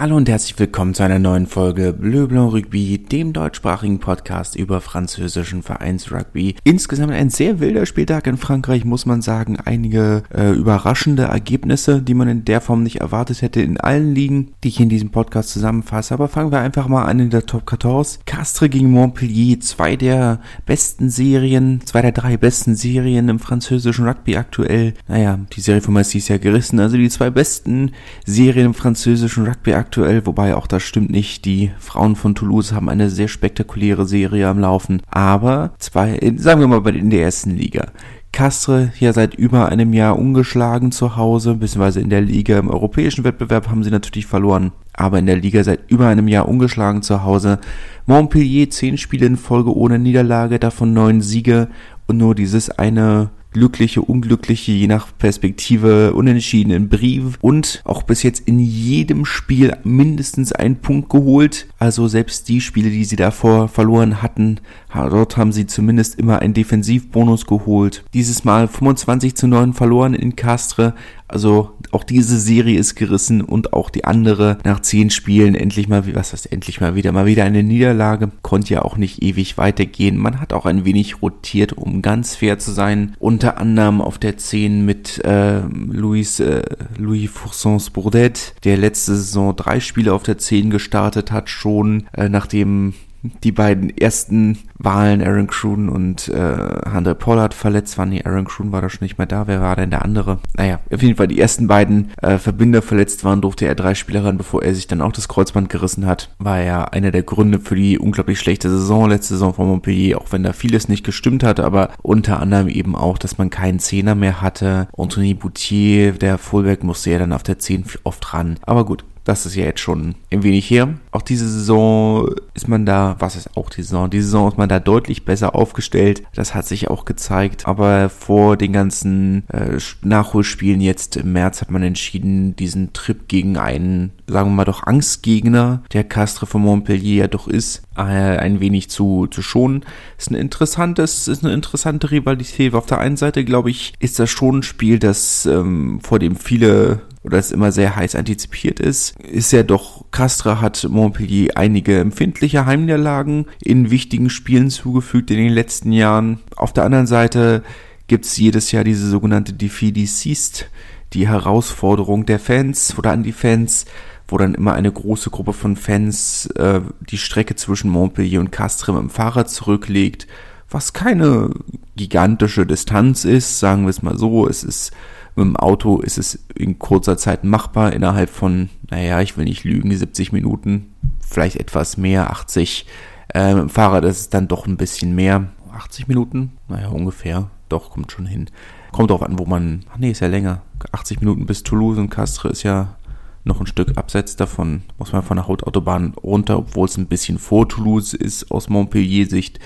Hallo und herzlich willkommen zu einer neuen Folge Bleu Blanc Rugby, dem deutschsprachigen Podcast über französischen Vereinsrugby. Insgesamt ein sehr wilder Spieltag in Frankreich, muss man sagen. Einige äh, überraschende Ergebnisse, die man in der Form nicht erwartet hätte in allen Ligen, die ich in diesem Podcast zusammenfasse. Aber fangen wir einfach mal an in der Top 14. Castres gegen Montpellier, zwei der besten Serien, zwei der drei besten Serien im französischen Rugby aktuell. Naja, die Serie von Messi ist ja gerissen, also die zwei besten Serien im französischen Rugby aktuell aktuell, wobei auch das stimmt nicht. Die Frauen von Toulouse haben eine sehr spektakuläre Serie am Laufen. Aber zwei, sagen wir mal in der ersten Liga. Castre ja seit über einem Jahr ungeschlagen zu Hause, beziehungsweise in der Liga im europäischen Wettbewerb haben sie natürlich verloren, aber in der Liga seit über einem Jahr ungeschlagen zu Hause. Montpellier zehn Spiele in Folge ohne Niederlage, davon neun Siege und nur dieses eine glückliche, unglückliche, je nach Perspektive unentschiedenen Brief und auch bis jetzt in jedem Spiel mindestens einen Punkt geholt. Also selbst die Spiele, die sie davor verloren hatten, dort haben sie zumindest immer einen Defensivbonus geholt. Dieses Mal 25 zu 9 verloren in Castre, also auch diese Serie ist gerissen und auch die andere nach zehn Spielen endlich mal, was heißt endlich mal wieder, mal wieder eine Niederlage. Konnte ja auch nicht ewig weitergehen. Man hat auch ein wenig rotiert, um ganz fair zu sein. Unter anderem auf der 10 mit äh, Louis, äh, Louis Foursons Bourdet, der letzte Saison drei Spiele auf der 10 gestartet hat, schon äh, nachdem die beiden ersten Wahlen, Aaron Kroon und äh, Hunter Pollard verletzt waren. Nee, Aaron Kroon war da schon nicht mehr da. Wer war denn der andere? Naja, auf jeden Fall die ersten beiden äh, Verbinder verletzt waren, durfte er drei Spieler ran, bevor er sich dann auch das Kreuzband gerissen hat. War ja einer der Gründe für die unglaublich schlechte Saison, letzte Saison von Montpellier, auch wenn da vieles nicht gestimmt hat, aber unter anderem eben auch, dass man keinen Zehner mehr hatte. Anthony Boutier, der Fullback, musste ja dann auf der 10 oft ran. Aber gut, das ist ja jetzt schon ein wenig her. Auch diese Saison ist man da, was ist auch die Saison? Die Saison ist man da deutlich besser aufgestellt. Das hat sich auch gezeigt. Aber vor den ganzen äh, Nachholspielen jetzt im März hat man entschieden, diesen Trip gegen einen, sagen wir mal doch Angstgegner, der Castre von Montpellier ja doch ist, äh, ein wenig zu, zu schonen. Ist ein interessantes, ist eine interessante Rivalität. Auf der einen Seite, glaube ich, ist das schon ein Spiel, das ähm, vor dem viele oder es immer sehr heiß antizipiert ist, ist ja doch, Castra hat Montpellier einige empfindliche Heimniederlagen in wichtigen Spielen zugefügt in den letzten Jahren. Auf der anderen Seite gibt's jedes Jahr diese sogenannte Defeat Deceased, die Herausforderung der Fans oder an die Fans, wo dann immer eine große Gruppe von Fans äh, die Strecke zwischen Montpellier und Castres im Fahrrad zurücklegt, was keine gigantische Distanz ist, sagen wir es mal so. Es ist mit dem Auto ist es in kurzer Zeit machbar, innerhalb von, naja, ich will nicht lügen, 70 Minuten, vielleicht etwas mehr, 80. Äh, mit dem Fahrrad ist es dann doch ein bisschen mehr. 80 Minuten? Naja, ungefähr. Doch, kommt schon hin. Kommt drauf an, wo man. Ach nee, ist ja länger. 80 Minuten bis Toulouse und Castres ist ja noch ein Stück abseits davon. Muss man von der Hauptautobahn runter, obwohl es ein bisschen vor Toulouse ist aus Montpellier-Sicht.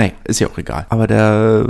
Naja, ist ja auch egal. Aber da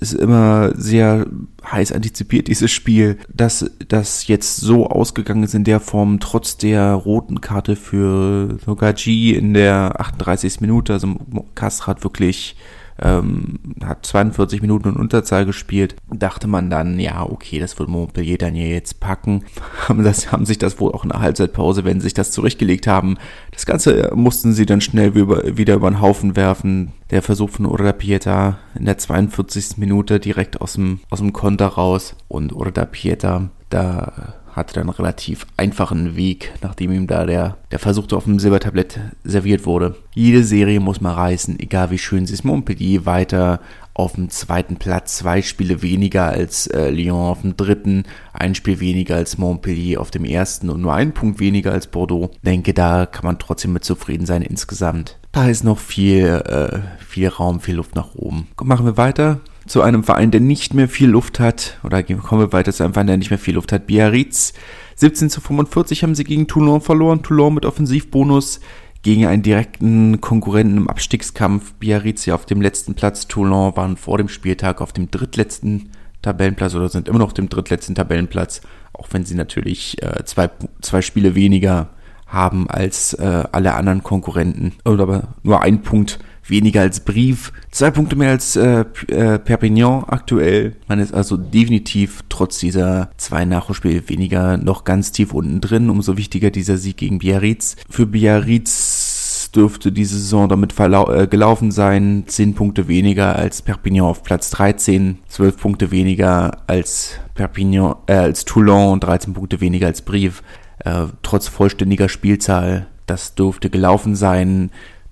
ist immer sehr heiß antizipiert, dieses Spiel, dass das jetzt so ausgegangen ist in der Form, trotz der roten Karte für Nogaji in der 38. Minute. Also Castro hat wirklich ähm, hat 42 Minuten in Unterzahl gespielt. Dachte man dann, ja, okay, das wird Montpellier dann ja jetzt packen. Haben, das, haben sich das wohl auch in der Halbzeitpause, wenn sie sich das zurechtgelegt haben. Das Ganze mussten sie dann schnell wieder, wieder über den Haufen werfen. Der Versuch von Urda Pieta in der 42. Minute direkt aus dem, aus dem Konter raus. Und Urda Pieta, da hatte dann einen relativ einfachen Weg, nachdem ihm da der, der Versuch auf dem Silbertablett serviert wurde. Jede Serie muss man reißen, egal wie schön sie ist. Montpellier weiter auf dem zweiten Platz, zwei Spiele weniger als äh, Lyon auf dem dritten, ein Spiel weniger als Montpellier auf dem ersten und nur ein Punkt weniger als Bordeaux. Denke, da kann man trotzdem mit zufrieden sein insgesamt. Da ist noch viel, äh, viel Raum, viel Luft nach oben. Machen wir weiter zu einem Verein, der nicht mehr viel Luft hat, oder kommen wir weiter zu einem Verein, der nicht mehr viel Luft hat, Biarritz. 17 zu 45 haben sie gegen Toulon verloren, Toulon mit Offensivbonus gegen einen direkten Konkurrenten im Abstiegskampf. Biarritz ja auf dem letzten Platz, Toulon waren vor dem Spieltag auf dem drittletzten Tabellenplatz oder sind immer noch auf dem drittletzten Tabellenplatz, auch wenn sie natürlich äh, zwei, zwei Spiele weniger haben als äh, alle anderen Konkurrenten. Oder aber nur ein Punkt weniger als Brief, zwei Punkte mehr als äh, äh, Perpignan aktuell. Man ist also definitiv trotz dieser zwei Nachholspiele weniger noch ganz tief unten drin. Umso wichtiger dieser Sieg gegen Biarritz. Für Biarritz dürfte diese Saison damit äh, gelaufen sein. Zehn Punkte weniger als Perpignan auf Platz 13, zwölf Punkte weniger als Perpignan, äh, als Toulon und 13 Punkte weniger als Brief. Äh, trotz vollständiger Spielzahl. Das dürfte gelaufen sein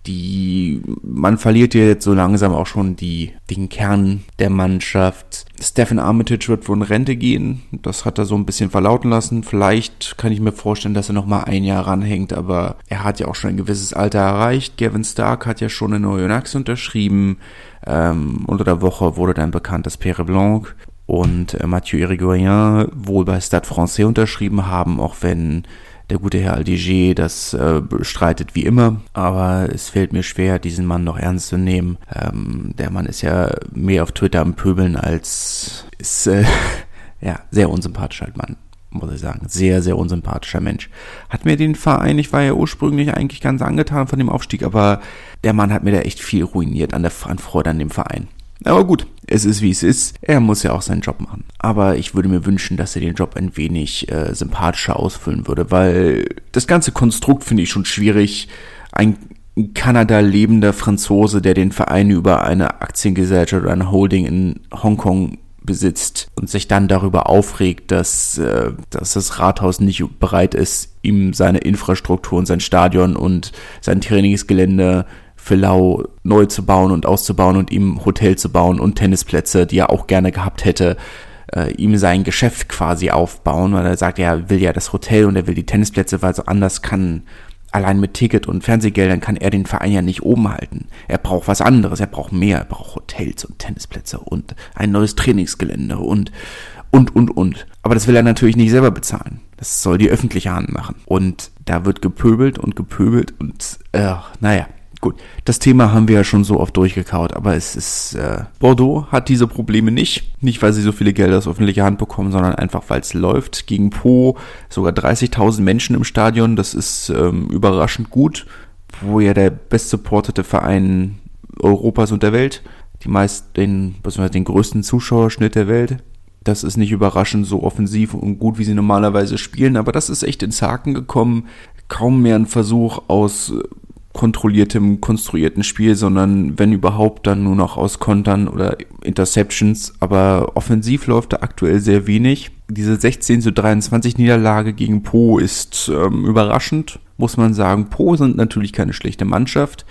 die, man verliert hier jetzt so langsam auch schon die, den Kern der Mannschaft. Stephen Armitage wird wohl in Rente gehen. Das hat er so ein bisschen verlauten lassen. Vielleicht kann ich mir vorstellen, dass er noch mal ein Jahr ranhängt, aber er hat ja auch schon ein gewisses Alter erreicht. Gavin Stark hat ja schon eine neue Nax unterschrieben. Ähm, unter der Woche wurde dann bekannt, dass Pierre Blanc und äh, Mathieu Irigoyen wohl bei Stade Francais unterschrieben haben, auch wenn der gute Herr Aldiger das äh, bestreitet wie immer, aber es fällt mir schwer, diesen Mann noch ernst zu nehmen. Ähm, der Mann ist ja mehr auf Twitter am Pöbeln als ist äh, ja sehr unsympathischer halt Mann muss ich sagen. Sehr, sehr unsympathischer Mensch. Hat mir den Verein, ich war ja ursprünglich eigentlich ganz angetan von dem Aufstieg, aber der Mann hat mir da echt viel ruiniert an der an Freude an dem Verein. Aber gut, es ist wie es ist. Er muss ja auch seinen Job machen. Aber ich würde mir wünschen, dass er den Job ein wenig äh, sympathischer ausfüllen würde, weil das ganze Konstrukt finde ich schon schwierig. Ein in Kanada lebender Franzose, der den Verein über eine Aktiengesellschaft oder eine Holding in Hongkong besitzt und sich dann darüber aufregt, dass, äh, dass das Rathaus nicht bereit ist, ihm seine Infrastruktur und sein Stadion und sein Trainingsgelände für Lau neu zu bauen und auszubauen und ihm Hotel zu bauen und Tennisplätze, die er auch gerne gehabt hätte, äh, ihm sein Geschäft quasi aufbauen, weil er sagt, er will ja das Hotel und er will die Tennisplätze, weil so anders kann allein mit Ticket und Fernsehgeldern kann er den Verein ja nicht oben halten. Er braucht was anderes, er braucht mehr, er braucht Hotels und Tennisplätze und ein neues Trainingsgelände und und und und. Aber das will er natürlich nicht selber bezahlen. Das soll die öffentliche Hand machen. Und da wird gepöbelt und gepöbelt und äh, naja. Gut, das Thema haben wir ja schon so oft durchgekaut, aber es ist, äh, Bordeaux hat diese Probleme nicht. Nicht, weil sie so viele Gelder aus öffentlicher Hand bekommen, sondern einfach, weil es läuft. Gegen Po sogar 30.000 Menschen im Stadion, das ist ähm, überraschend gut. Wo ja der best supportete Verein Europas und der Welt, die meist den, beziehungsweise den größten Zuschauerschnitt der Welt. Das ist nicht überraschend so offensiv und gut, wie sie normalerweise spielen, aber das ist echt ins Haken gekommen. Kaum mehr ein Versuch aus kontrolliertem, konstruierten Spiel, sondern wenn überhaupt dann nur noch aus Kontern oder Interceptions. Aber offensiv läuft da aktuell sehr wenig. Diese 16 zu 23 Niederlage gegen Po ist ähm, überraschend, muss man sagen. Po sind natürlich keine schlechte Mannschaft.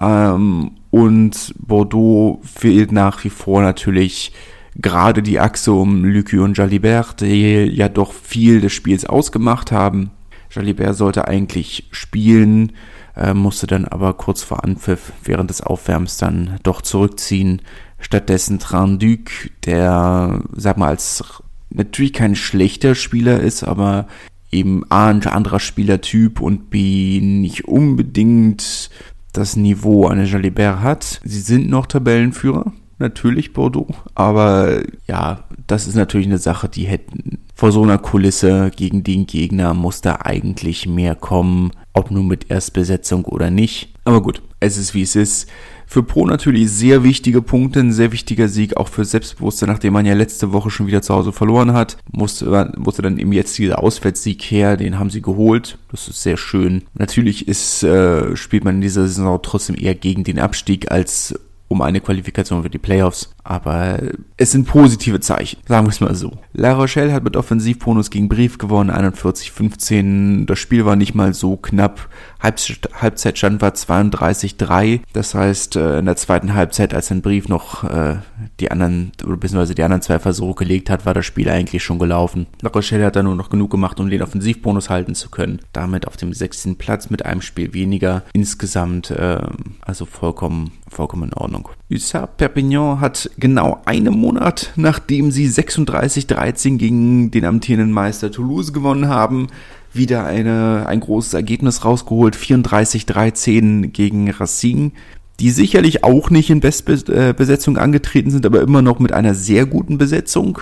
Ähm, und Bordeaux fehlt nach wie vor natürlich gerade die Achse um Lucu und Jalibert, die ja doch viel des Spiels ausgemacht haben. Jalibert sollte eigentlich spielen, äh, musste dann aber kurz vor Anpfiff während des Aufwärms dann doch zurückziehen. Stattdessen Tranduc, der, sag mal, als natürlich kein schlechter Spieler ist, aber eben A, ein anderer Spielertyp und B, nicht unbedingt das Niveau eines Jalibert hat. Sie sind noch Tabellenführer, natürlich Bordeaux, aber ja, das ist natürlich eine Sache, die hätten vor so einer Kulisse gegen den Gegner muss da eigentlich mehr kommen ob nun mit Erstbesetzung oder nicht. Aber gut, es ist wie es ist. Für Pro natürlich sehr wichtige Punkte, ein sehr wichtiger Sieg, auch für Selbstbewusstsein, nachdem man ja letzte Woche schon wieder zu Hause verloren hat, musste, musste dann eben jetzt dieser Auswärtssieg her, den haben sie geholt. Das ist sehr schön. Natürlich ist, äh, spielt man in dieser Saison trotzdem eher gegen den Abstieg als um eine Qualifikation für die Playoffs. Aber es sind positive Zeichen, sagen wir es mal so. La Rochelle hat mit Offensivbonus gegen Brief gewonnen, 41-15. Das Spiel war nicht mal so knapp. Halbzeitstand war 32-3. Das heißt, äh, in der zweiten Halbzeit, als ein Brief noch äh, die anderen, beziehungsweise die anderen zwei Versuche gelegt hat, war das Spiel eigentlich schon gelaufen. La Rochelle hat da nur noch genug gemacht, um den Offensivbonus halten zu können. Damit auf dem sechsten Platz mit einem Spiel weniger. Insgesamt äh, also vollkommen, vollkommen in Ordnung. USAP Perpignan hat genau einen Monat, nachdem sie 36-13 gegen den amtierenden Meister Toulouse gewonnen haben, wieder eine, ein großes Ergebnis rausgeholt. 34-13 gegen Racing, die sicherlich auch nicht in Bestbesetzung angetreten sind, aber immer noch mit einer sehr guten Besetzung.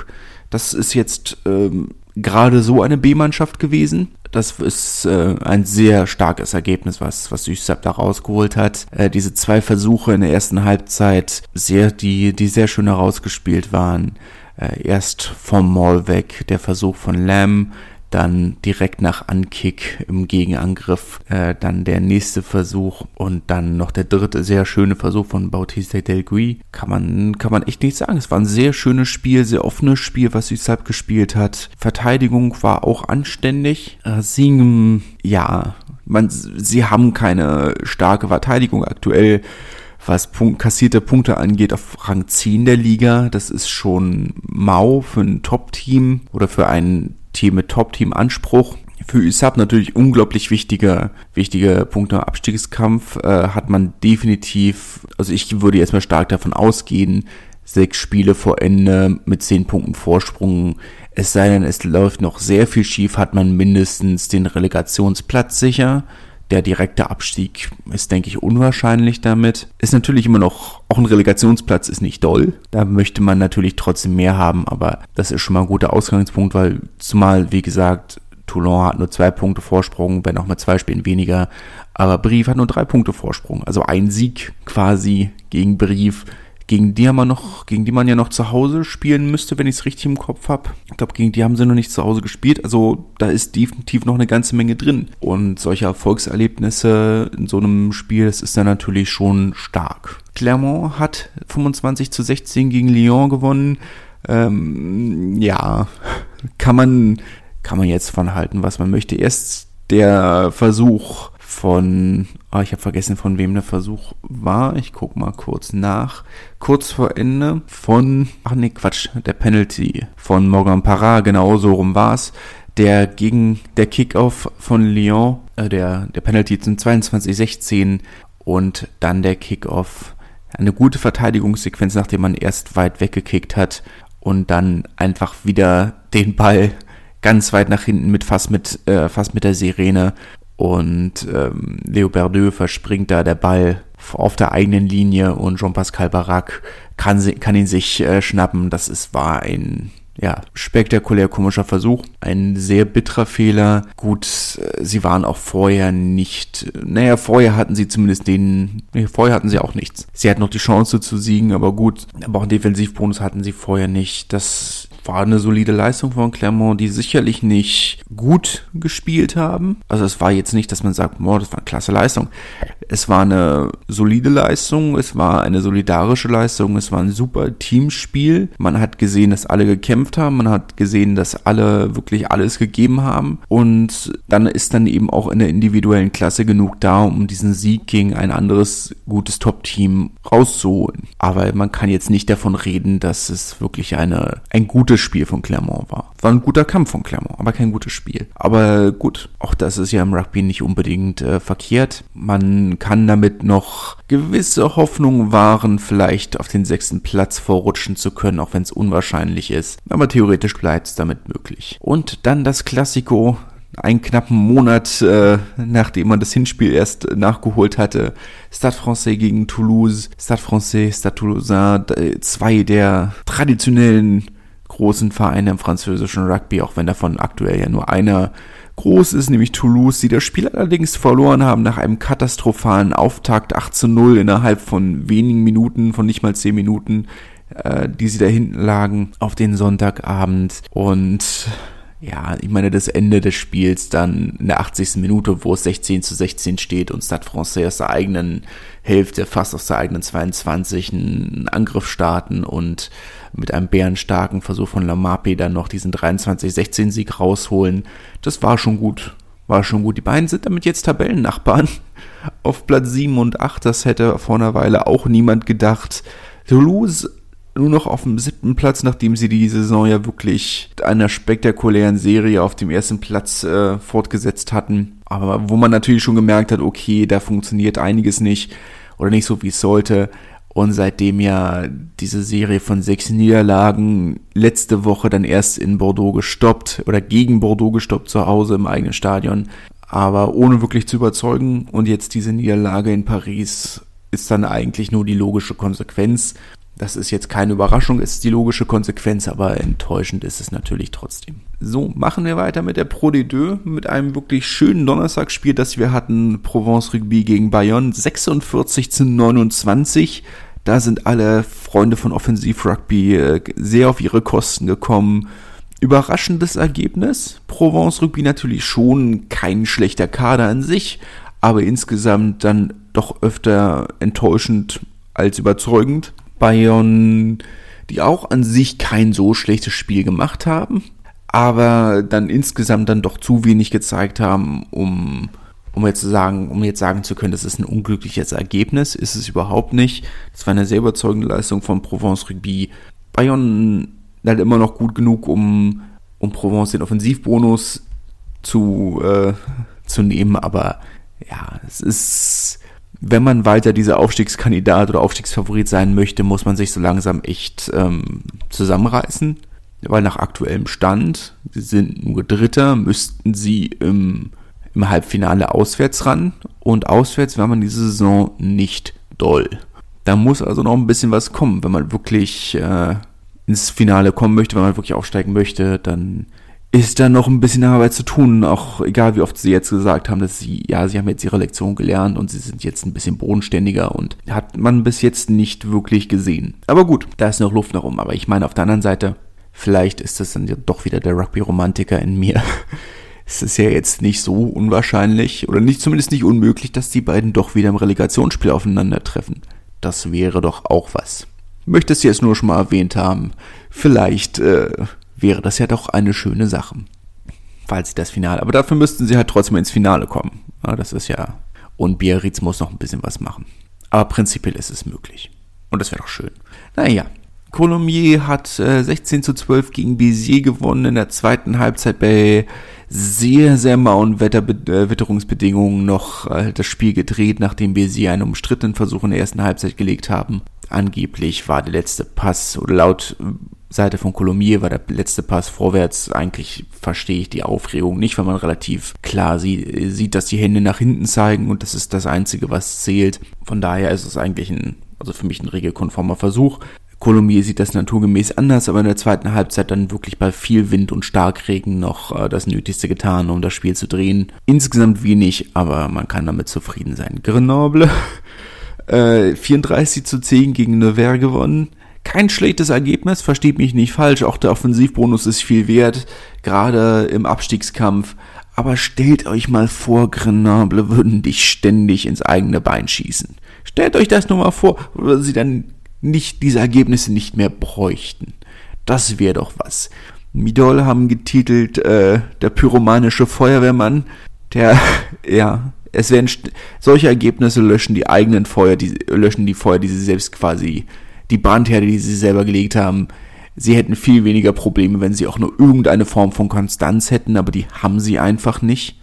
Das ist jetzt ähm, gerade so eine B-Mannschaft gewesen. Das ist äh, ein sehr starkes Ergebnis, was, was Süßsab da rausgeholt hat. Äh, diese zwei Versuche in der ersten Halbzeit, sehr, die, die sehr schön herausgespielt waren. Äh, erst vom Maul weg, der Versuch von Lamb, dann direkt nach Ankick im Gegenangriff, äh, dann der nächste Versuch und dann noch der dritte sehr schöne Versuch von Bautista Del Gui. Kann man, kann man echt nicht sagen. Es war ein sehr schönes Spiel, sehr offenes Spiel, was Süßalp gespielt hat. Verteidigung war auch anständig. Äh, Singen, ja, man, sie haben keine starke Verteidigung aktuell was Punkt, kassierte Punkte angeht, auf Rang 10 der Liga. Das ist schon mau für ein Top-Team oder für ein Team mit Top-Team-Anspruch. Für USAP natürlich unglaublich wichtige, wichtige Punkte im Abstiegskampf. Äh, hat man definitiv, also ich würde jetzt mal stark davon ausgehen, sechs Spiele vor Ende mit zehn Punkten Vorsprung. Es sei denn, es läuft noch sehr viel schief, hat man mindestens den Relegationsplatz sicher. Der direkte Abstieg ist, denke ich, unwahrscheinlich damit. Ist natürlich immer noch, auch ein Relegationsplatz ist nicht doll. Da möchte man natürlich trotzdem mehr haben, aber das ist schon mal ein guter Ausgangspunkt, weil zumal, wie gesagt, Toulon hat nur zwei Punkte Vorsprung, wenn auch mit zwei Spielen weniger. Aber Brief hat nur drei Punkte Vorsprung. Also ein Sieg quasi gegen Brief gegen die haben wir noch, gegen die man ja noch zu Hause spielen müsste, wenn ich es richtig im Kopf habe. Ich glaube, gegen die haben sie noch nicht zu Hause gespielt. Also da ist definitiv noch eine ganze Menge drin. Und solche Erfolgserlebnisse in so einem Spiel, das ist dann natürlich schon stark. Clermont hat 25 zu 16 gegen Lyon gewonnen. Ähm, ja, kann man, kann man jetzt von halten, was man möchte. Erst der Versuch von, oh, ich habe vergessen, von wem der Versuch war. Ich guck mal kurz nach. Kurz vor Ende von, ach nee, Quatsch, der Penalty von Morgan Parra, genau so rum war's. Der gegen der Kickoff von Lyon, äh, der, der Penalty zum 22-16 und dann der Kickoff. Eine gute Verteidigungssequenz, nachdem man erst weit weggekickt hat und dann einfach wieder den Ball ganz weit nach hinten mit fast mit äh, fast mit der Sirene und ähm, Leo Berdeux verspringt da der Ball auf der eigenen Linie und Jean-Pascal Barak kann, kann ihn sich äh, schnappen. Das ist, war ein ja, spektakulär komischer Versuch. Ein sehr bitterer Fehler. Gut, äh, sie waren auch vorher nicht, naja, vorher hatten sie zumindest den, nee, vorher hatten sie auch nichts. Sie hatten noch die Chance zu siegen, aber gut, aber auch einen Defensivbonus hatten sie vorher nicht. Das war eine solide Leistung von Clermont, die sicherlich nicht gut gespielt haben. Also es war jetzt nicht, dass man sagt, boah, das war eine klasse Leistung. Es war eine solide Leistung, es war eine solidarische Leistung, es war ein super Teamspiel. Man hat gesehen, dass alle gekämpft haben, man hat gesehen, dass alle wirklich alles gegeben haben und dann ist dann eben auch in der individuellen Klasse genug da, um diesen Sieg gegen ein anderes gutes Top-Team rauszuholen. Aber man kann jetzt nicht davon reden, dass es wirklich eine, ein gutes gutes Spiel von Clermont war. War ein guter Kampf von Clermont, aber kein gutes Spiel. Aber gut, auch das ist ja im Rugby nicht unbedingt äh, verkehrt. Man kann damit noch gewisse Hoffnungen wahren, vielleicht auf den sechsten Platz vorrutschen zu können, auch wenn es unwahrscheinlich ist. Aber theoretisch bleibt es damit möglich. Und dann das Klassiko, einen knappen Monat, äh, nachdem man das Hinspiel erst nachgeholt hatte. Stade Francais gegen Toulouse, Stade Francais, Stade Toulousain, zwei der traditionellen großen Vereine im französischen Rugby, auch wenn davon aktuell ja nur einer groß ist, nämlich Toulouse, die das Spiel allerdings verloren haben nach einem katastrophalen Auftakt 8 zu 0 innerhalb von wenigen Minuten, von nicht mal 10 Minuten, äh, die sie da hinten lagen auf den Sonntagabend. Und ja, ich meine, das Ende des Spiels dann in der 80. Minute, wo es 16 zu 16 steht und Stade Francais aus der eigenen Hälfte, fast aus der eigenen 22 einen Angriff starten und mit einem bärenstarken Versuch von Lamapi dann noch diesen 23-16-Sieg rausholen. Das war schon gut. War schon gut. Die beiden sind damit jetzt Tabellennachbarn auf Platz 7 und 8. Das hätte vor einer Weile auch niemand gedacht. Toulouse nur noch auf dem siebten Platz, nachdem sie die Saison ja wirklich einer spektakulären Serie auf dem ersten Platz äh, fortgesetzt hatten. Aber wo man natürlich schon gemerkt hat, okay, da funktioniert einiges nicht oder nicht so, wie es sollte. Und seitdem ja diese Serie von sechs Niederlagen letzte Woche dann erst in Bordeaux gestoppt oder gegen Bordeaux gestoppt zu Hause im eigenen Stadion, aber ohne wirklich zu überzeugen. Und jetzt diese Niederlage in Paris ist dann eigentlich nur die logische Konsequenz Das ist jetzt keine Überraschung, ist die logische Konsequenz, aber enttäuschend ist es natürlich trotzdem. So, machen wir weiter mit der Pro D2, mit einem wirklich schönen Donnerstagsspiel, das wir hatten. Provence Rugby gegen Bayonne, 46 zu 29. Da sind alle Freunde von Offensiv Rugby äh, sehr auf ihre Kosten gekommen. Überraschendes Ergebnis. Provence Rugby natürlich schon kein schlechter Kader an sich, aber insgesamt dann doch öfter enttäuschend als überzeugend. Bayern, die auch an sich kein so schlechtes Spiel gemacht haben, aber dann insgesamt dann doch zu wenig gezeigt haben, um, um jetzt zu sagen, um jetzt sagen zu können, das ist ein unglückliches Ergebnis, ist es überhaupt nicht. Das war eine sehr überzeugende Leistung von Provence Rugby. Bayern halt immer noch gut genug, um, um Provence den Offensivbonus zu, äh, zu nehmen, aber ja, es ist wenn man weiter dieser Aufstiegskandidat oder Aufstiegsfavorit sein möchte, muss man sich so langsam echt ähm, zusammenreißen. Weil nach aktuellem Stand, sie sind nur Dritter, müssten sie im, im Halbfinale auswärts ran. Und auswärts war man diese Saison nicht doll. Da muss also noch ein bisschen was kommen, wenn man wirklich äh, ins Finale kommen möchte, wenn man wirklich aufsteigen möchte, dann ist da noch ein bisschen Arbeit zu tun, auch egal wie oft sie jetzt gesagt haben, dass sie, ja, sie haben jetzt ihre Lektion gelernt und sie sind jetzt ein bisschen bodenständiger und hat man bis jetzt nicht wirklich gesehen. Aber gut, da ist noch Luft nach oben. Aber ich meine, auf der anderen Seite, vielleicht ist das dann doch wieder der Rugby-Romantiker in mir. es ist ja jetzt nicht so unwahrscheinlich oder nicht zumindest nicht unmöglich, dass die beiden doch wieder im Relegationsspiel aufeinandertreffen. Das wäre doch auch was. Ich möchte es jetzt nur schon mal erwähnt haben. Vielleicht, äh, wäre das ja doch eine schöne Sache. Falls sie das Finale. Aber dafür müssten sie halt trotzdem ins Finale kommen. Ja, das ist ja. Und Biarritz muss noch ein bisschen was machen. Aber prinzipiell ist es möglich. Und das wäre doch schön. Naja. Colombier hat äh, 16 zu 12 gegen Bézier gewonnen in der zweiten Halbzeit bei sehr, sehr mauen Wetter, äh, Witterungsbedingungen noch äh, das Spiel gedreht, nachdem Bézier einen umstrittenen Versuch in der ersten Halbzeit gelegt haben. Angeblich war der letzte Pass, oder laut Seite von Colomier war der letzte Pass vorwärts. Eigentlich verstehe ich die Aufregung nicht, weil man relativ klar sieht, sieht, dass die Hände nach hinten zeigen und das ist das Einzige, was zählt. Von daher ist es eigentlich ein, also für mich ein regelkonformer Versuch. Colomier sieht das naturgemäß anders, aber in der zweiten Halbzeit dann wirklich bei viel Wind und Starkregen noch äh, das Nötigste getan, um das Spiel zu drehen. Insgesamt wenig, aber man kann damit zufrieden sein. Grenoble äh, 34 zu 10 gegen Nevers gewonnen. Kein schlechtes Ergebnis, versteht mich nicht falsch, auch der Offensivbonus ist viel wert, gerade im Abstiegskampf. Aber stellt euch mal vor, Grenoble würden dich ständig ins eigene Bein schießen. Stellt euch das nur mal vor, oder sie dann nicht diese Ergebnisse nicht mehr bräuchten. Das wäre doch was. Midol haben getitelt äh, der pyromanische Feuerwehrmann, der ja es werden solche Ergebnisse löschen die eigenen Feuer, die löschen die Feuer, die sie selbst quasi die Brandherde, die sie selber gelegt haben, sie hätten viel weniger Probleme, wenn sie auch nur irgendeine Form von Konstanz hätten, aber die haben sie einfach nicht.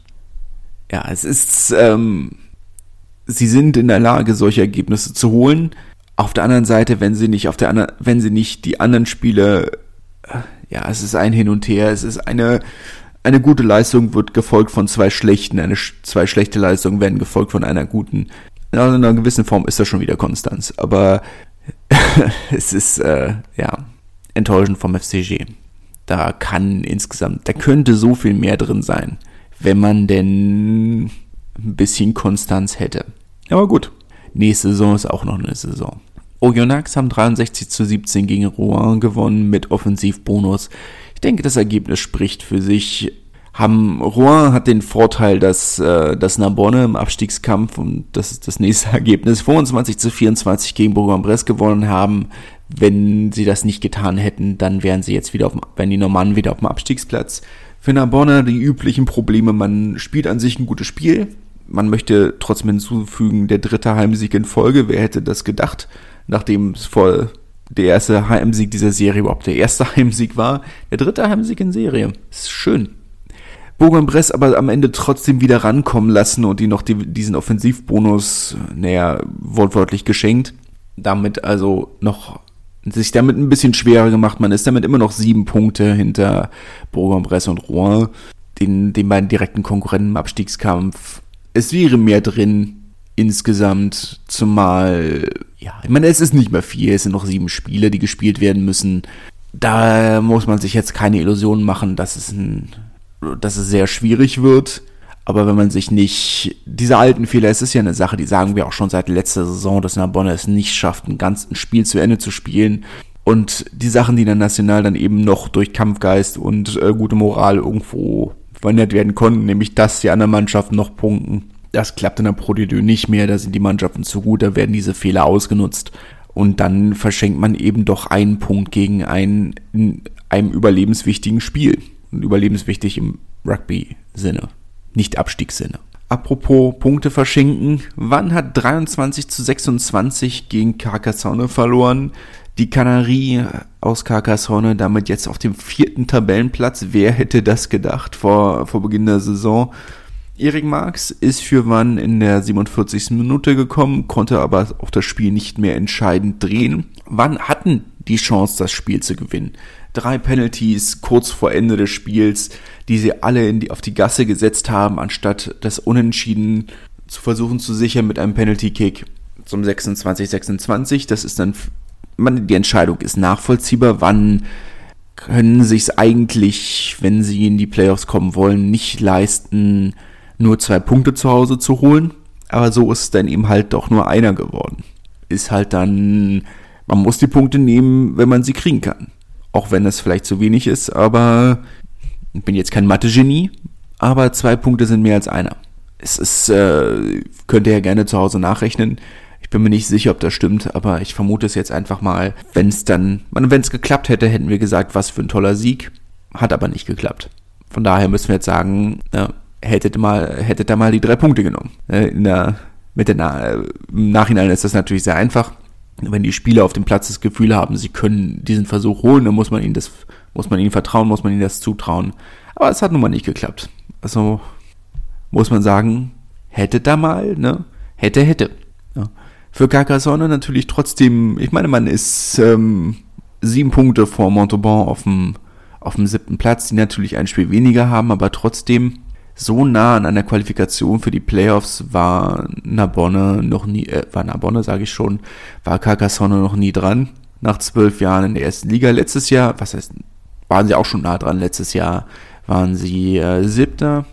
Ja, es ist, ähm, sie sind in der Lage, solche Ergebnisse zu holen. Auf der anderen Seite, wenn sie nicht auf der anderen, wenn sie nicht die anderen Spiele, äh, ja, es ist ein Hin und Her, es ist eine, eine gute Leistung wird gefolgt von zwei schlechten, eine zwei schlechte Leistungen werden gefolgt von einer guten. In einer gewissen Form ist das schon wieder Konstanz, aber es ist, äh, ja, enttäuschend vom FCG. Da kann insgesamt, da könnte so viel mehr drin sein, wenn man denn ein bisschen Konstanz hätte. Aber gut, nächste Saison ist auch noch eine Saison. Oyonnax haben 63 zu 17 gegen Rouen gewonnen mit Offensivbonus. Ich denke, das Ergebnis spricht für sich haben Rouen hat den Vorteil, dass, äh, dass Narbonne im Abstiegskampf und das ist das nächste Ergebnis 25 zu 24 gegen Bourg-en-Bresse gewonnen haben. Wenn sie das nicht getan hätten, dann wären sie jetzt wieder auf, wären die Normannen wieder auf dem Abstiegsplatz. Für Narbonne die üblichen Probleme. Man spielt an sich ein gutes Spiel. Man möchte trotzdem hinzufügen, der dritte Heimsieg in Folge. Wer hätte das gedacht? Nachdem es vor der erste Heimsieg dieser Serie überhaupt der erste Heimsieg war. Der dritte Heimsieg in Serie. Ist schön. Bourg-en-Bresse aber am Ende trotzdem wieder rankommen lassen und ihnen noch die, diesen Offensivbonus, naja, wortwörtlich geschenkt. Damit also noch sich damit ein bisschen schwerer gemacht. Man ist damit immer noch sieben Punkte hinter Bourg-en-Bresse und Rouen, den, den beiden direkten Konkurrenten im Abstiegskampf. Es wäre mehr drin. insgesamt, zumal, ja, ich meine, es ist nicht mehr viel, es sind noch sieben Spiele, die gespielt werden müssen. Da muss man sich jetzt keine Illusionen machen, dass es ein, dass es sehr schwierig wird. Aber wenn man sich nicht, diese alten Fehler, es ist ja eine Sache, die sagen wir auch schon seit letzter Saison, dass Narbonne es nicht schafft, ein ganzes Spiel zu Ende zu spielen. Und die Sachen, die dann national dann eben noch durch Kampfgeist und äh, gute Moral irgendwo verhindert werden konnten, nämlich dass die anderen Mannschaften noch punkten. Das klappt in der Pro nicht mehr, da sind die Mannschaften zu gut, da werden diese Fehler ausgenutzt. Und dann verschenkt man eben doch einen Punkt gegen ein, in einem überlebenswichtigen Spiel. Überlebenswichtig im Rugby-Sinne nicht Abstiegssinne. Apropos Punkte verschenken, wann hat 23 zu 26 gegen Carcassonne verloren? Die Kanarie aus Carcassonne damit jetzt auf dem vierten Tabellenplatz. Wer hätte das gedacht vor, vor Beginn der Saison? Erik Marx ist für Wann in der 47. Minute gekommen, konnte aber auch das Spiel nicht mehr entscheidend drehen. Wann hatten die Chance, das Spiel zu gewinnen? Drei Penalties kurz vor Ende des Spiels, die sie alle die, auf die Gasse gesetzt haben, anstatt das Unentschieden zu versuchen zu sichern mit einem Penalty-Kick zum 26-26. Das ist dann, man, die Entscheidung ist nachvollziehbar, wann können sich es eigentlich, wenn sie in die Playoffs kommen wollen, nicht leisten, nur zwei Punkte zu Hause zu holen. Aber so ist dann eben halt doch nur einer geworden. Ist halt dann, man muss die Punkte nehmen, wenn man sie kriegen kann auch wenn es vielleicht zu wenig ist, aber ich bin jetzt kein Mathe-Genie, aber zwei Punkte sind mehr als einer. Es ist, äh, könnt ihr ja gerne zu Hause nachrechnen. Ich bin mir nicht sicher, ob das stimmt, aber ich vermute es jetzt einfach mal. Wenn es dann, wenn es geklappt hätte, hätten wir gesagt, was für ein toller Sieg. Hat aber nicht geklappt. Von daher müssen wir jetzt sagen, äh, hättet mal, hättet da mal die drei Punkte genommen. Äh, in der, mit der Na Im Nachhinein ist das natürlich sehr einfach wenn die Spieler auf dem Platz das Gefühl haben, sie können diesen Versuch holen, dann muss man ihnen das, muss man ihnen vertrauen, muss man ihnen das zutrauen. Aber es hat nun mal nicht geklappt. Also muss man sagen, hätte da mal, ne? Hätte, hätte. Ja. Für Carcassonne natürlich trotzdem, ich meine, man ist ähm, sieben Punkte vor Montauban auf dem, auf dem siebten Platz, die natürlich ein Spiel weniger haben, aber trotzdem so nah an einer Qualifikation für die Playoffs war Narbonne noch nie, äh, war Narbonne, sage ich schon, war Carcassonne noch nie dran. Nach zwölf Jahren in der ersten Liga. Letztes Jahr, was heißt, waren sie auch schon nah dran. Letztes Jahr waren sie äh, Siebter,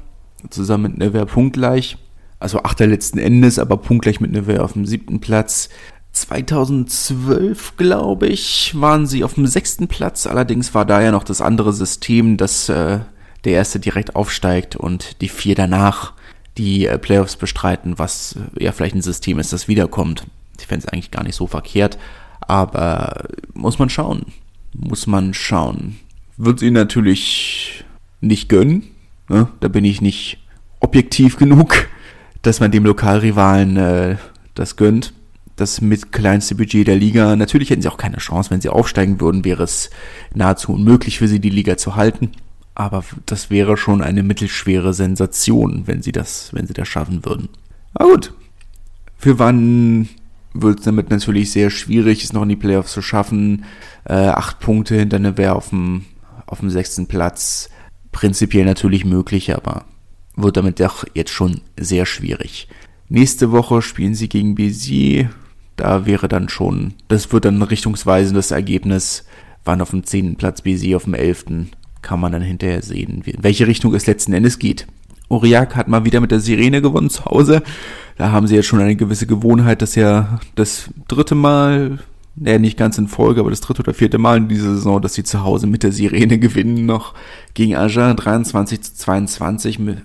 zusammen mit Nevers punktgleich. Also Achter letzten Endes, aber punktgleich mit Nevers auf dem siebten Platz. 2012, glaube ich, waren sie auf dem sechsten Platz. Allerdings war da ja noch das andere System, das äh, der erste direkt aufsteigt und die vier danach die äh, Playoffs bestreiten, was äh, ja vielleicht ein System ist, das wiederkommt. Ich fände es eigentlich gar nicht so verkehrt, aber muss man schauen. Muss man schauen. Wird sie natürlich nicht gönnen. Ne? Da bin ich nicht objektiv genug, dass man dem Lokalrivalen äh, das gönnt. Das mit kleinste Budget der Liga. Natürlich hätten sie auch keine Chance, wenn sie aufsteigen würden, wäre es nahezu unmöglich für sie, die Liga zu halten. Aber das wäre schon eine mittelschwere Sensation, wenn sie das, wenn sie das schaffen würden. Aber gut. Für wann wird es damit natürlich sehr schwierig, es noch in die Playoffs zu schaffen. Äh, acht Punkte hinter Nevers auf dem, auf dem sechsten Platz. Prinzipiell natürlich möglich, aber wird damit doch jetzt schon sehr schwierig. Nächste Woche spielen sie gegen Béziers. Da wäre dann schon, das wird dann richtungsweisendes Ergebnis. Waren auf dem zehnten Platz Béziers auf dem elften kann man dann hinterher sehen, in welche Richtung es letzten Endes geht. Aurillac hat mal wieder mit der Sirene gewonnen zu Hause. Da haben sie jetzt schon eine gewisse Gewohnheit, dass ja das dritte Mal, naja, nicht ganz in Folge, aber das dritte oder vierte Mal in dieser Saison, dass sie zu Hause mit der Sirene gewinnen noch gegen Agen 23 zu 22. Mit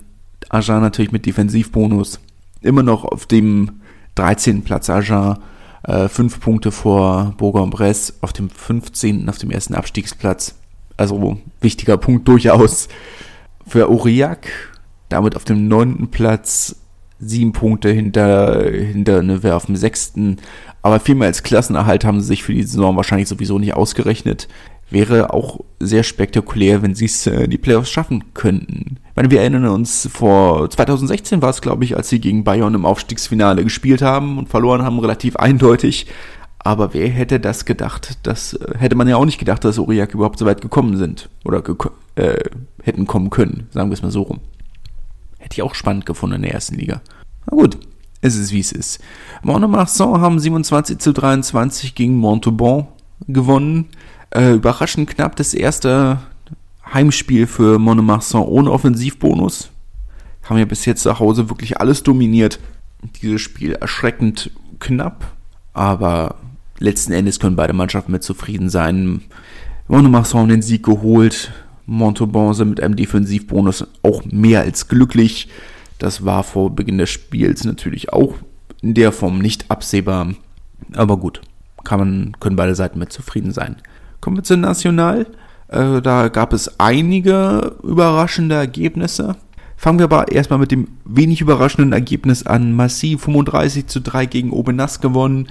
Agen natürlich mit Defensivbonus. Immer noch auf dem 13. Platz Agen. Äh, fünf Punkte vor Bourg-en-Bresse auf dem 15. auf dem ersten Abstiegsplatz. Also wichtiger Punkt durchaus für Aurillac. Damit auf dem neunten Platz, sieben Punkte hinter, hinter Nevers auf dem sechsten. Aber vielmehr als Klassenerhalt haben sie sich für die Saison wahrscheinlich sowieso nicht ausgerechnet. Wäre auch sehr spektakulär, wenn sie es äh, die Playoffs schaffen könnten. Ich meine, wir erinnern uns, vor 2016 war es, glaube ich, als sie gegen Bayern im Aufstiegsfinale gespielt haben und verloren haben, relativ eindeutig. Aber wer hätte das gedacht? Das hätte man ja auch nicht gedacht, dass Aurillac überhaupt so weit gekommen sind. Oder geko äh, hätten kommen können, sagen wir es mal so rum. Hätte ich auch spannend gefunden in der ersten Liga. Na gut. es ist wie es ist. Montmarsan haben 27 zu 23 gegen Montauban gewonnen. Äh, überraschend knapp das erste Heimspiel für Montmarsan ohne Offensivbonus. Haben ja bis jetzt zu Hause wirklich alles dominiert. Dieses Spiel erschreckend knapp, aber letzten Endes können beide Mannschaften mit zufrieden sein. Montmarsan den Sieg geholt. Montauban mit einem Defensivbonus auch mehr als glücklich. Das war vor Beginn des Spiels natürlich auch in der Form nicht absehbar. Aber gut, kann man, können beide Seiten mit zufrieden sein. Kommen wir zu National. Äh, da gab es einige überraschende Ergebnisse. Fangen wir aber erstmal mit dem wenig überraschenden Ergebnis an. Massiv 35 zu 3 gegen Obenas gewonnen.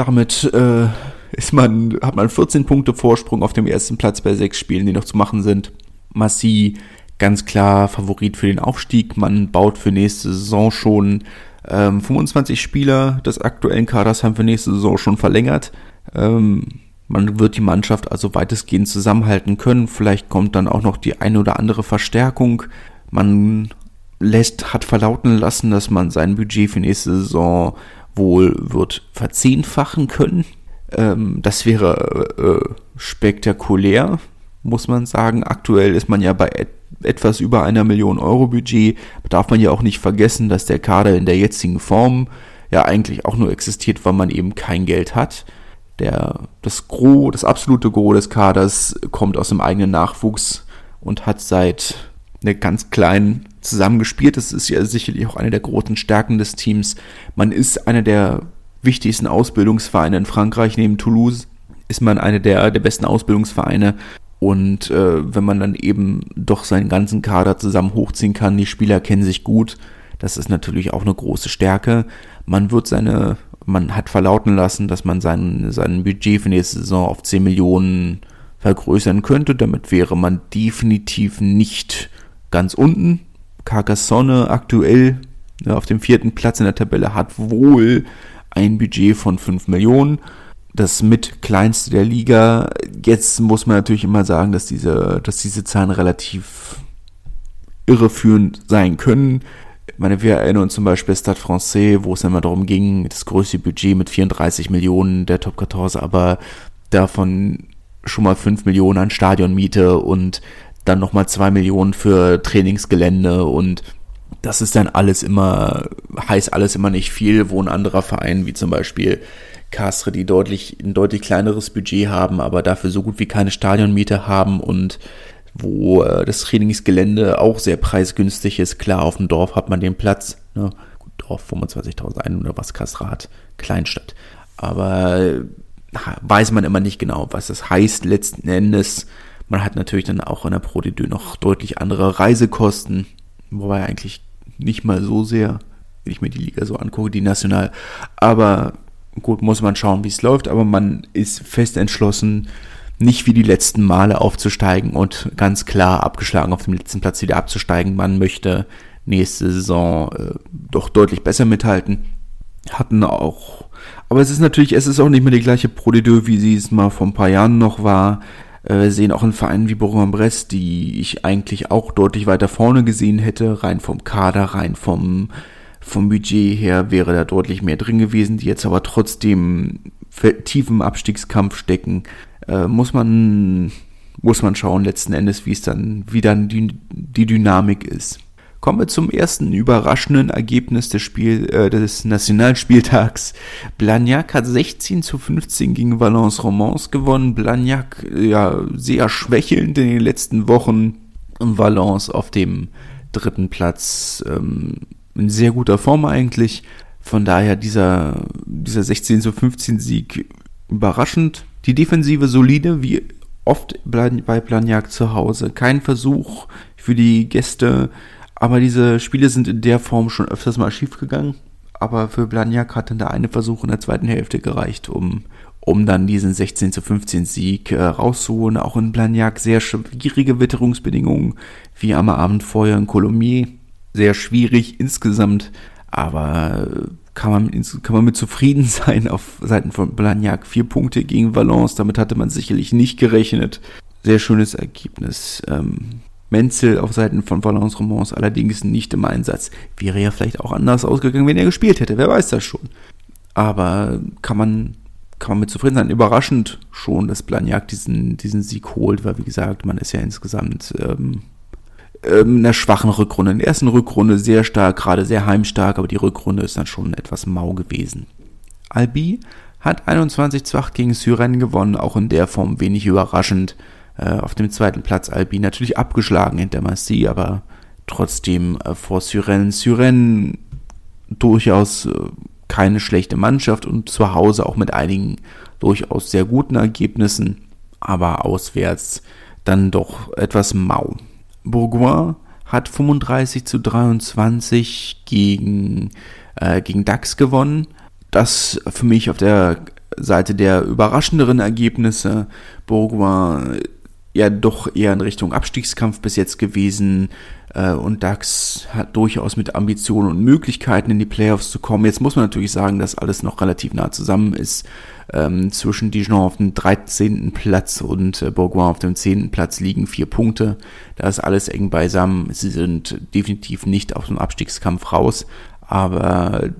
Damit äh, ist man, hat man 14 Punkte Vorsprung auf dem ersten Platz bei sechs Spielen, die noch zu machen sind. Massi ganz klar Favorit für den Aufstieg. Man baut für nächste Saison schon ähm, 25 Spieler des aktuellen Kaders haben für nächste Saison schon verlängert. Ähm, man wird die Mannschaft also weitestgehend zusammenhalten können. Vielleicht kommt dann auch noch die eine oder andere Verstärkung. Man lässt, hat verlauten lassen, dass man sein Budget für nächste Saison wohl wird verzehnfachen können. Ähm, das wäre äh, spektakulär, muss man sagen. Aktuell ist man ja bei et etwas über einer Million Euro Budget. Darf man ja auch nicht vergessen, dass der Kader in der jetzigen Form ja eigentlich auch nur existiert, weil man eben kein Geld hat. Der, das Gros, das absolute Gros des Kaders kommt aus dem eigenen Nachwuchs und hat seit einer ganz kleinen zusammengespielt. Das ist ja sicherlich auch eine der großen Stärken des Teams. Man ist einer der wichtigsten Ausbildungsvereine in Frankreich neben Toulouse. Ist man einer der, der besten Ausbildungsvereine. Und äh, wenn man dann eben doch seinen ganzen Kader zusammen hochziehen kann, die Spieler kennen sich gut, das ist natürlich auch eine große Stärke. Man wird seine, man hat verlauten lassen, dass man sein, sein Budget für nächste Saison auf 10 Millionen vergrößern könnte. Damit wäre man definitiv nicht ganz unten. Carcassonne aktuell ja, auf dem vierten Platz in der Tabelle hat wohl ein Budget von 5 Millionen. Das mit kleinste der Liga. Jetzt muss man natürlich immer sagen, dass diese, dass diese Zahlen relativ irreführend sein können. Ich meine, wir erinnern uns zum Beispiel Stade Francais, wo es immer darum ging, das größte Budget mit 34 Millionen der Top 14, aber davon schon mal 5 Millionen an Stadionmiete und dann nochmal zwei Millionen für Trainingsgelände und das ist dann alles immer, heißt alles immer nicht viel, wo ein anderer Verein, wie zum Beispiel Castre, die deutlich, ein deutlich kleineres Budget haben, aber dafür so gut wie keine Stadionmiete haben und wo äh, das Trainingsgelände auch sehr preisgünstig ist. Klar, auf dem Dorf hat man den Platz, ne? Gut, Dorf 25.000 Einwohner, was Castre hat, Kleinstadt. Aber äh, weiß man immer nicht genau, was das heißt letzten Endes. Man hat natürlich dann auch in der Pro D2 noch deutlich andere Reisekosten, wobei eigentlich nicht mal so sehr, wenn ich mir die Liga so angucke, die National. Aber gut, muss man schauen, wie es läuft, aber man ist fest entschlossen, nicht wie die letzten Male aufzusteigen und ganz klar abgeschlagen auf dem letzten Platz wieder abzusteigen. Man möchte nächste Saison äh, doch deutlich besser mithalten. Hatten auch, aber es ist natürlich, es ist auch nicht mehr die gleiche Pro wie sie es mal vor ein paar Jahren noch war. Äh, sehen auch in Vereinen wie Bourg-en-Bresse, die ich eigentlich auch deutlich weiter vorne gesehen hätte, rein vom Kader, rein vom, vom Budget her wäre da deutlich mehr drin gewesen, die jetzt aber trotzdem tief im Abstiegskampf stecken. Äh, muss man, muss man schauen letzten Endes, wie es dann, wie dann die, die Dynamik ist. Kommen wir zum ersten überraschenden Ergebnis des, Spiel, äh, des Nationalspieltags. Blagnac hat 16 zu 15 gegen Valence Romans gewonnen. Blagnac ja sehr schwächelnd in den letzten Wochen. Valence auf dem dritten Platz ähm, in sehr guter Form eigentlich. Von daher dieser, dieser 16 zu 15 Sieg überraschend. Die Defensive solide, wie oft bei Blagnac zu Hause. Kein Versuch für die Gäste aber diese Spiele sind in der Form schon öfters mal schief gegangen. Aber für Blagnac hat dann der eine Versuch in der zweiten Hälfte gereicht, um, um dann diesen 16 zu 15 Sieg äh, rauszuholen. Auch in Blagnac sehr schwierige Witterungsbedingungen, wie am Abend vorher in Colomiers. Sehr schwierig insgesamt, aber äh, kann man, kann man mit zufrieden sein auf Seiten von Blagnac. Vier Punkte gegen Valence, damit hatte man sicherlich nicht gerechnet. Sehr schönes Ergebnis. Ähm, Menzel auf Seiten von Valence Romans allerdings nicht im Einsatz. Wäre ja vielleicht auch anders ausgegangen, wenn er gespielt hätte, wer weiß das schon. Aber kann man, kann man mit zufrieden sein. Überraschend schon, dass Blagnac diesen, diesen Sieg holt, weil wie gesagt, man ist ja insgesamt ähm, ähm, in einer schwachen Rückrunde. In der ersten Rückrunde sehr stark, gerade sehr heimstark, aber die Rückrunde ist dann schon etwas mau gewesen. Albi hat 21 zu 8 gegen Syren gewonnen, auch in der Form wenig überraschend. Äh, auf dem zweiten Platz Albi natürlich abgeschlagen hinter Massy, aber trotzdem äh, vor Syren. Syren durchaus äh, keine schlechte Mannschaft und zu Hause auch mit einigen durchaus sehr guten Ergebnissen, aber auswärts dann doch etwas mau. Bourgoin hat 35 zu 23 gegen, äh, gegen DAX gewonnen. Das für mich auf der Seite der überraschenderen Ergebnisse. Bourgoin ja doch eher in Richtung Abstiegskampf bis jetzt gewesen äh, und DAX hat durchaus mit Ambitionen und Möglichkeiten in die Playoffs zu kommen. Jetzt muss man natürlich sagen, dass alles noch relativ nah zusammen ist. Ähm, zwischen Dijon auf dem 13. Platz und äh, Bourgoin auf dem 10. Platz liegen vier Punkte. Da ist alles eng beisammen. Sie sind definitiv nicht aus dem Abstiegskampf raus, aber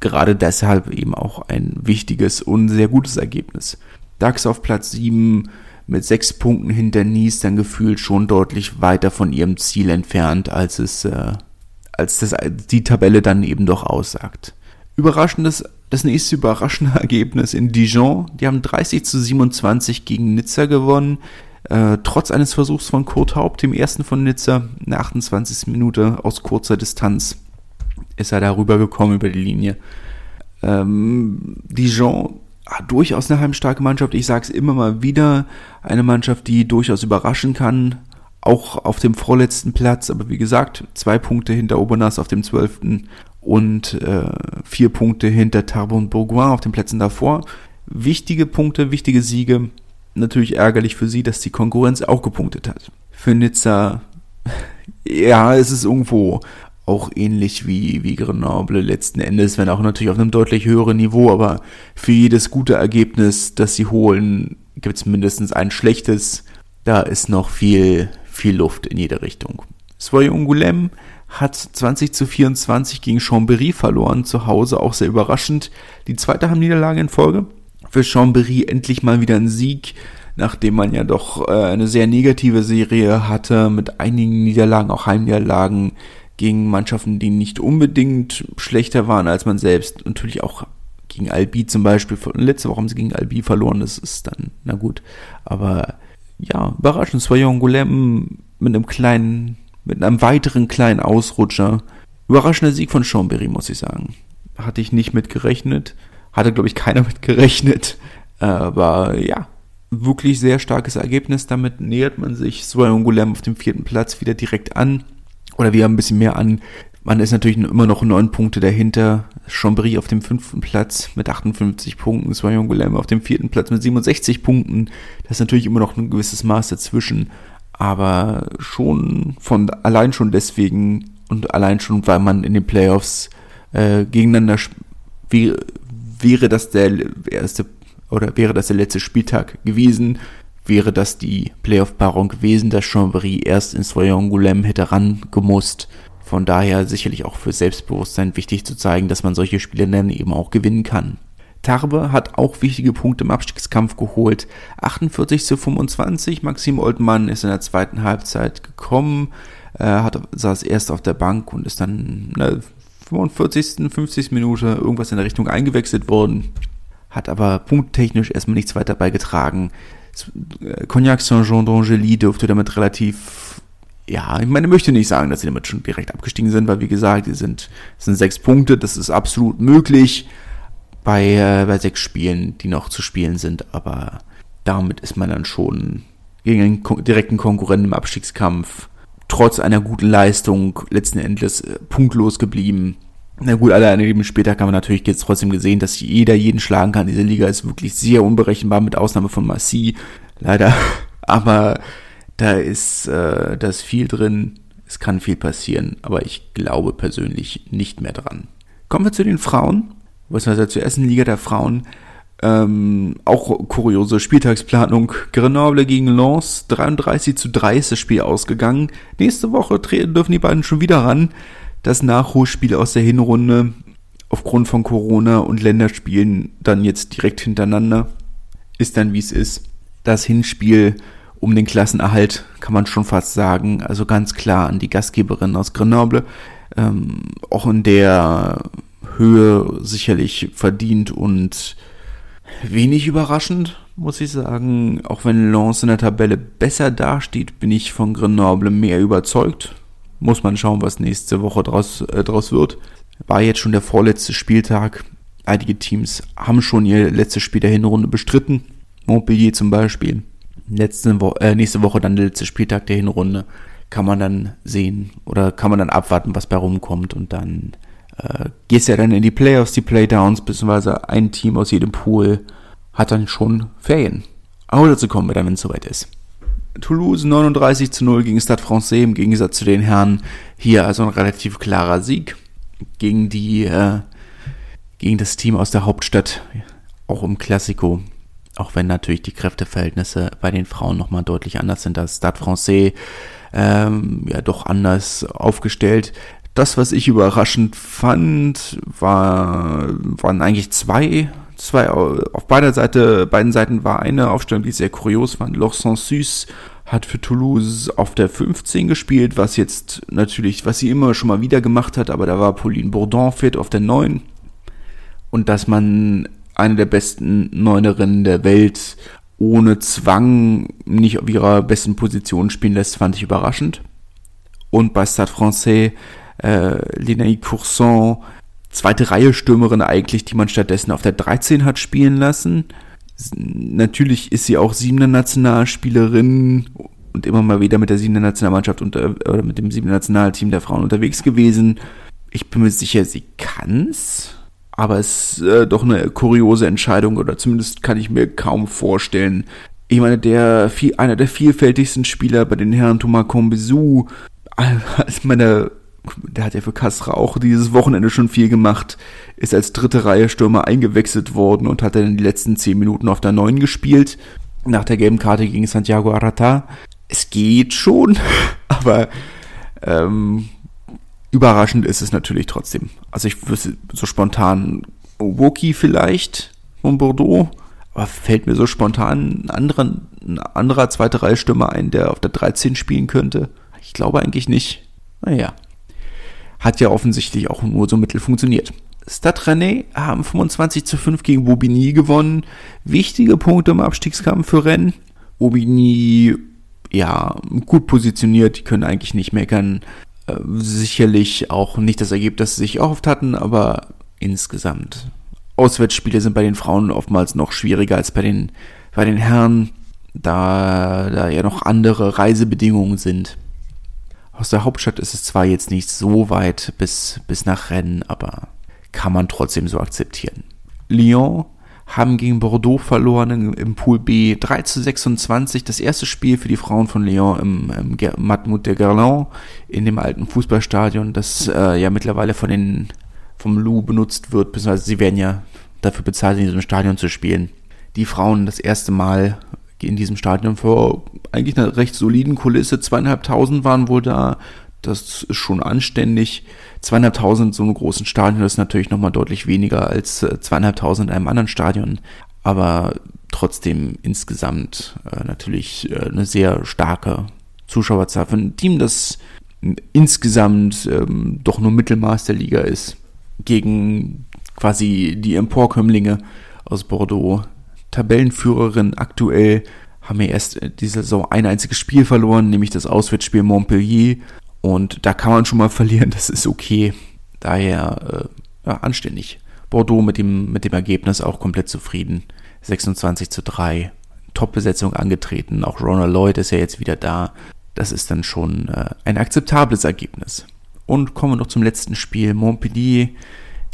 gerade deshalb eben auch ein wichtiges und sehr gutes Ergebnis. DAX auf Platz 7 mit sechs Punkten hinter Nice dann gefühlt schon deutlich weiter von ihrem Ziel entfernt, als es, äh, als das, die Tabelle dann eben doch aussagt. Überraschendes, das nächste überraschende Ergebnis in Dijon. Die haben 30 zu 27 gegen Nizza gewonnen. Äh, trotz eines Versuchs von Kurt Haupt, dem ersten von Nizza, in der 28. Minute aus kurzer Distanz ist er darüber gekommen über die Linie. Ähm, Dijon durchaus eine heimstarke Mannschaft. Ich sage es immer mal wieder. Eine Mannschaft, die durchaus überraschen kann. Auch auf dem vorletzten Platz. Aber wie gesagt, zwei Punkte hinter Obernas auf dem zwölften und äh, vier Punkte hinter Tarbon Bourgoin auf den Plätzen davor. Wichtige Punkte, wichtige Siege. Natürlich ärgerlich für sie, dass die Konkurrenz auch gepunktet hat. Für Nizza, ja, es ist irgendwo auch ähnlich wie, wie Grenoble letzten Endes, wenn auch natürlich auf einem deutlich höheren Niveau, aber für jedes gute Ergebnis, das sie holen, gibt es mindestens ein schlechtes. Da ist noch viel, viel Luft in jede Richtung. Soyon Goulem hat 20 zu 24 gegen Chambéry verloren, zu Hause auch sehr überraschend. Die zweite Heimniederlage in Folge. Für Chambéry endlich mal wieder ein Sieg, nachdem man ja doch äh, eine sehr negative Serie hatte, mit einigen Niederlagen, auch Heimniederlagen gegen Mannschaften, die nicht unbedingt schlechter waren als man selbst. Natürlich auch gegen Albi zum Beispiel. Letzte Woche haben sie gegen Albi verloren, das ist dann, na gut. Aber ja, überraschend. Soyon Goulem mit einem kleinen, mit einem weiteren kleinen Ausrutscher. Überraschender Sieg von Chambéry, muss ich sagen. Hatte ich nicht mit gerechnet. Hatte, glaube ich, keiner mit gerechnet. Aber ja, wirklich sehr starkes Ergebnis. Damit nähert man sich Soyon Goulem auf dem vierten Platz wieder direkt an oder wir haben ein bisschen mehr an. Man ist natürlich immer noch neun Punkte dahinter. Chambry auf dem fünften Platz mit 58 Punkten. Soyon Guilherme auf dem vierten Platz mit 67 Punkten. Das ist natürlich immer noch ein gewisses Maß dazwischen. Aber schon von allein schon deswegen und allein schon, weil man in den Playoffs äh, gegeneinander wie, wäre das der erste oder wäre das der letzte Spieltag gewesen, wäre das die Playoff-Paarung gewesen, dass Chambéry erst ins Triangulem hätte rangemusst. Von daher sicherlich auch für Selbstbewusstsein wichtig zu zeigen, dass man solche Spiele dann eben auch gewinnen kann. Tarbe hat auch wichtige Punkte im Abstiegskampf geholt. 48 zu 25. Maxim Oldmann ist in der zweiten Halbzeit gekommen, äh, hat, saß erst auf der Bank und ist dann in der 45., 50. Minute irgendwas in der Richtung eingewechselt worden. Hat aber punkttechnisch erstmal nichts weiter beigetragen. Cognac Saint-Jean d'Angely dürfte damit relativ, ja, ich meine, ich möchte nicht sagen, dass sie damit schon direkt abgestiegen sind, weil wie gesagt, die sind, sind sechs Punkte, das ist absolut möglich bei, äh, bei sechs Spielen, die noch zu spielen sind, aber damit ist man dann schon gegen einen direkten Konkurrenten im Abstiegskampf trotz einer guten Leistung letzten Endes äh, punktlos geblieben. Na gut, alle Leben später kann man natürlich jetzt trotzdem gesehen, dass jeder jeden schlagen kann. Diese Liga ist wirklich sehr unberechenbar, mit Ausnahme von Massi, leider. Aber da ist, äh, da ist viel drin. Es kann viel passieren, aber ich glaube persönlich nicht mehr dran. Kommen wir zu den Frauen, beziehungsweise zur ersten Liga der Frauen. Ähm, auch kuriose Spieltagsplanung. Grenoble gegen Lens, 33 zu 3 ist das Spiel ausgegangen. Nächste Woche dürfen die beiden schon wieder ran. Das Nachholspiel aus der Hinrunde aufgrund von Corona und Länderspielen dann jetzt direkt hintereinander. Ist dann wie es ist. Das Hinspiel um den Klassenerhalt kann man schon fast sagen. Also ganz klar an die Gastgeberin aus Grenoble. Ähm, auch in der Höhe sicherlich verdient und wenig überraschend, muss ich sagen. Auch wenn Lens in der Tabelle besser dasteht, bin ich von Grenoble mehr überzeugt. Muss man schauen, was nächste Woche draus, äh, draus wird. War jetzt schon der vorletzte Spieltag. Einige Teams haben schon ihr letztes Spiel der Hinrunde bestritten. Montpellier zum Beispiel. Letzte Wo äh, nächste Woche dann der letzte Spieltag der Hinrunde. Kann man dann sehen oder kann man dann abwarten, was bei rumkommt und dann äh, gehst ja dann in die Playoffs, die Playdowns, beziehungsweise ein Team aus jedem Pool hat dann schon Ferien. Aber dazu kommen wir dann, wenn es soweit ist. Toulouse 39 zu 0 gegen Stade Francais im Gegensatz zu den Herren. Hier also ein relativ klarer Sieg gegen die, äh, gegen das Team aus der Hauptstadt, auch im Klassiko. Auch wenn natürlich die Kräfteverhältnisse bei den Frauen nochmal deutlich anders sind. Das Stade Francais ähm, ja doch anders aufgestellt. Das, was ich überraschend fand, war, waren eigentlich zwei, zwei, auf beider Seite, beiden Seiten war eine Aufstellung, die sehr kurios war. Loch Sans hat für Toulouse auf der 15 gespielt, was jetzt natürlich, was sie immer schon mal wieder gemacht hat, aber da war Pauline Bourdon fit auf der 9. Und dass man eine der besten Neunerinnen der Welt ohne Zwang nicht auf ihrer besten Position spielen lässt, fand ich überraschend. Und bei Stade Francais äh, Lenaï Courson, zweite Reihe Stürmerin eigentlich, die man stattdessen auf der 13 hat spielen lassen. Natürlich ist sie auch siebende Nationalspielerin und immer mal wieder mit der siebten Nationalmannschaft äh, oder mit dem siebten Nationalteam der Frauen unterwegs gewesen. Ich bin mir sicher, sie kann's, aber es ist äh, doch eine kuriose Entscheidung oder zumindest kann ich mir kaum vorstellen. Ich meine, der einer der vielfältigsten Spieler bei den Herren Thomas Combezou, als meine der hat ja für Kasra auch dieses Wochenende schon viel gemacht, ist als dritte Reihe Stürmer eingewechselt worden und hat dann die letzten zehn Minuten auf der neuen gespielt. Nach der gelben Karte gegen Santiago Arata. Es geht schon, aber ähm, überraschend ist es natürlich trotzdem. Also ich wüsste so spontan Woki vielleicht von Bordeaux, aber fällt mir so spontan ein anderer, ein anderer zweite Reihe Stürmer ein, der auf der 13 spielen könnte? Ich glaube eigentlich nicht. Naja hat ja offensichtlich auch nur so mittel funktioniert. Stade Rennais haben 25 zu 5 gegen Bobigny gewonnen. Wichtige Punkte im Abstiegskampf für Rennes. Bobigny, ja, gut positioniert, die können eigentlich nicht meckern. Äh, sicherlich auch nicht das Ergebnis, das sie sich erhofft hatten, aber insgesamt. Auswärtsspiele sind bei den Frauen oftmals noch schwieriger als bei den, bei den Herren, da, da ja noch andere Reisebedingungen sind. Aus der Hauptstadt ist es zwar jetzt nicht so weit bis, bis nach Rennes, aber kann man trotzdem so akzeptieren. Lyon haben gegen Bordeaux verloren im, Pool B 3 zu 26. Das erste Spiel für die Frauen von Lyon im, im Matmut de Gerland in dem alten Fußballstadion, das äh, ja mittlerweile von den, vom Lou benutzt wird, beziehungsweise sie werden ja dafür bezahlt, in diesem Stadion zu spielen. Die Frauen das erste Mal in diesem Stadion vor eigentlich einer recht soliden Kulisse. Zweieinhalbtausend waren wohl da. Das ist schon anständig. Zweieinhalbtausend so einem großen Stadion ist natürlich nochmal deutlich weniger als äh, zweieinhalbtausend in einem anderen Stadion. Aber trotzdem insgesamt äh, natürlich äh, eine sehr starke Zuschauerzahl für ein Team, das insgesamt ähm, doch nur Mittelmaß der Liga ist. Gegen quasi die Emporkömmlinge aus Bordeaux, Tabellenführerin aktuell, haben wir erst diese Saison ein einziges Spiel verloren, nämlich das Auswärtsspiel Montpellier. Und da kann man schon mal verlieren, das ist okay. Daher äh, ja, anständig. Bordeaux mit dem, mit dem Ergebnis auch komplett zufrieden. 26 zu 3. Top-Besetzung angetreten. Auch Ronald Lloyd ist ja jetzt wieder da. Das ist dann schon äh, ein akzeptables Ergebnis. Und kommen wir noch zum letzten Spiel. Montpellier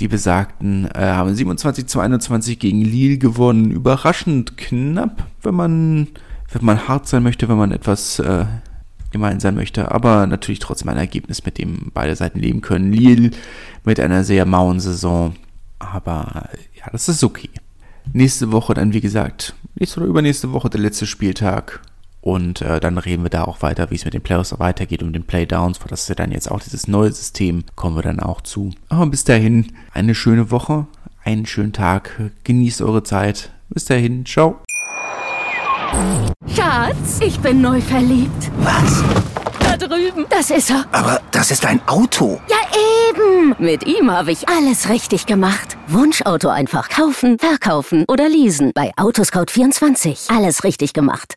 die besagten äh, haben 27 zu 21 gegen Lille gewonnen. Überraschend knapp, wenn man, wenn man hart sein möchte, wenn man etwas äh, gemein sein möchte. Aber natürlich trotzdem ein Ergebnis, mit dem beide Seiten leben können. Lille mit einer sehr mauen Saison. Aber ja, das ist okay. Nächste Woche dann, wie gesagt, nächste oder übernächste Woche der letzte Spieltag. Und äh, dann reden wir da auch weiter, wie es mit den Playoffs weitergeht und den Playdowns. Das ist ja dann jetzt auch dieses neue System. Kommen wir dann auch zu. Aber bis dahin, eine schöne Woche, einen schönen Tag. Genießt eure Zeit. Bis dahin, ciao. Schatz, ich bin neu verliebt. Was? Da drüben. Das ist er. Aber das ist ein Auto. Ja, eben. Mit ihm habe ich alles richtig gemacht. Wunschauto einfach kaufen, verkaufen oder leasen. Bei Autoscout24. Alles richtig gemacht.